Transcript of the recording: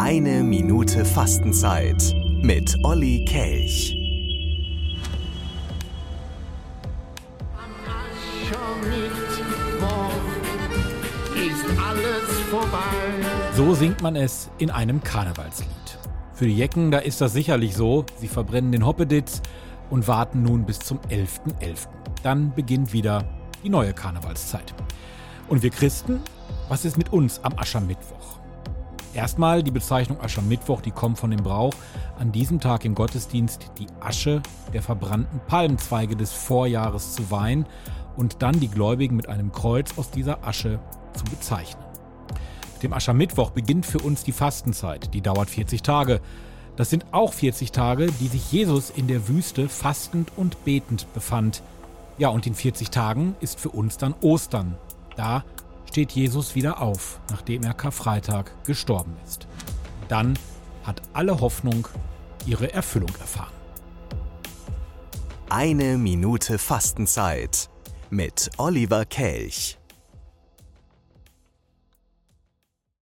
Eine Minute Fastenzeit mit Olli Kelch. So singt man es in einem Karnevalslied. Für die Jecken, da ist das sicherlich so. Sie verbrennen den Hoppeditz und warten nun bis zum 11.11. Dann beginnt wieder die neue Karnevalszeit. Und wir Christen, was ist mit uns am Aschermittwoch? Erstmal die Bezeichnung Aschermittwoch, die kommt von dem Brauch, an diesem Tag im Gottesdienst die Asche der verbrannten Palmzweige des Vorjahres zu weihen und dann die Gläubigen mit einem Kreuz aus dieser Asche zu bezeichnen. Mit dem Aschermittwoch beginnt für uns die Fastenzeit, die dauert 40 Tage. Das sind auch 40 Tage, die sich Jesus in der Wüste fastend und betend befand. Ja, und in 40 Tagen ist für uns dann Ostern. Da steht Jesus wieder auf, nachdem er Karfreitag gestorben ist. Dann hat alle Hoffnung ihre Erfüllung erfahren. Eine Minute Fastenzeit mit Oliver Kelch.